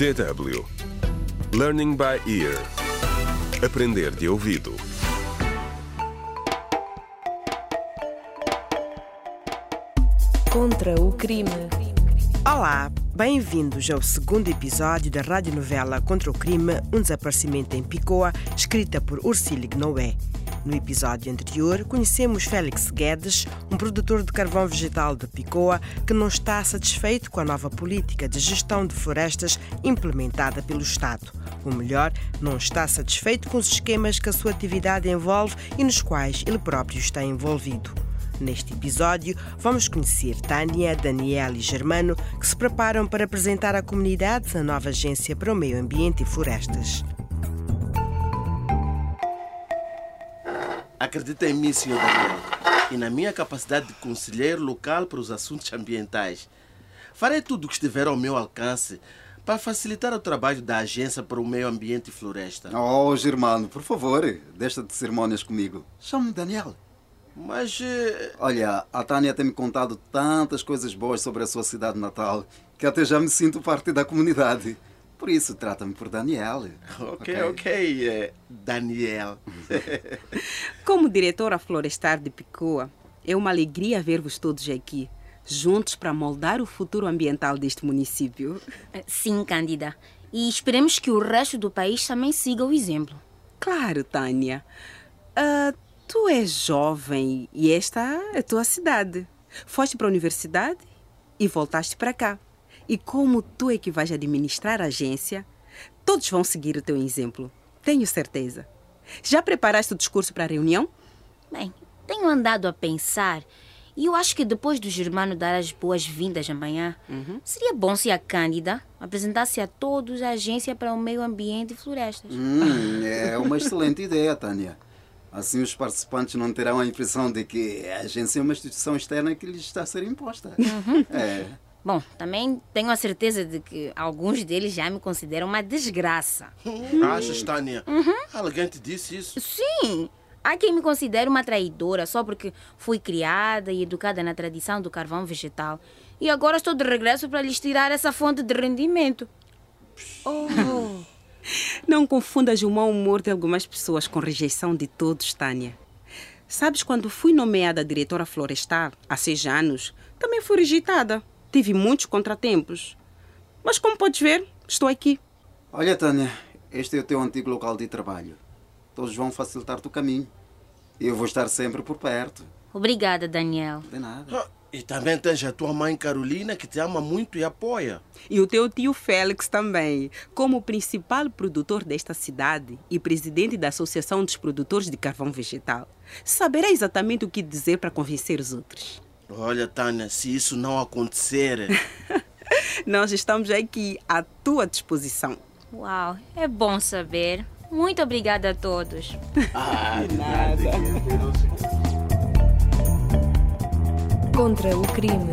DW Learning by Ear Aprender de ouvido Contra o crime. Olá, bem-vindos ao segundo episódio da radionovela Contra o Crime, um desaparecimento em Picoa, escrita por Ursílio Noé. No episódio anterior, conhecemos Félix Guedes, um produtor de carvão vegetal de Picoa, que não está satisfeito com a nova política de gestão de florestas implementada pelo Estado. Ou melhor, não está satisfeito com os esquemas que a sua atividade envolve e nos quais ele próprio está envolvido. Neste episódio, vamos conhecer Tânia, Daniel e Germano, que se preparam para apresentar à comunidade a nova Agência para o Meio Ambiente e Florestas. Acredita em mim, Sr. Daniel, e na minha capacidade de conselheiro local para os assuntos ambientais. Farei tudo o que estiver ao meu alcance para facilitar o trabalho da Agência para o Meio Ambiente e Floresta. Oh, Germano, por favor, deixa de cerimônias comigo. Chame-me Daniel. Mas. eh, Olha, a Tânia tem me contado tantas coisas boas sobre a sua cidade natal que até já me sinto parte da comunidade. Por isso, trata-me por Daniel. Ok, ok, eh, Daniel. Como diretora florestal de Picoa, é uma alegria ver-vos todos aqui, juntos para moldar o futuro ambiental deste município. Sim, Cândida. E esperemos que o resto do país também siga o exemplo. Claro, Tânia. Ah, tu és jovem e esta é a tua cidade. Foste para a universidade e voltaste para cá. E como tu é que vais administrar a agência, todos vão seguir o teu exemplo. Tenho certeza. Já preparaste o discurso para a reunião? Bem, tenho andado a pensar e eu acho que depois do Germano dar as boas-vindas amanhã, seria bom se a Cândida apresentasse a todos a Agência para o Meio Ambiente e Florestas. Hum, é uma excelente ideia, Tânia. Assim os participantes não terão a impressão de que a agência é uma instituição externa que lhes está a ser imposta. É. Bom, também tenho a certeza de que alguns deles já me consideram uma desgraça. Achas, Tânia? Alguém te disse isso? Sim! Há quem me considere uma traidora só porque fui criada e educada na tradição do carvão vegetal. E agora estou de regresso para lhes tirar essa fonte de rendimento. Oh. Não confundas o mau humor de algumas pessoas com rejeição de todos, Tânia. Sabes, quando fui nomeada diretora florestal há seis anos, também fui rejeitada. Tive muitos contratempos. Mas como podes ver, estou aqui. Olha, Tânia, este é o teu antigo local de trabalho. Todos vão facilitar-te o caminho. E eu vou estar sempre por perto. Obrigada, Daniel. De nada. Ah, E também tens a tua mãe Carolina que te ama muito e apoia. E o teu tio Félix também, como principal produtor desta cidade e presidente da Associação dos Produtores de Carvão Vegetal, saberá exatamente o que dizer para convencer os outros. Olha, Tânia, se isso não acontecer. Nós estamos aqui à tua disposição. Uau, é bom saber. Muito obrigada a todos. Contra o crime.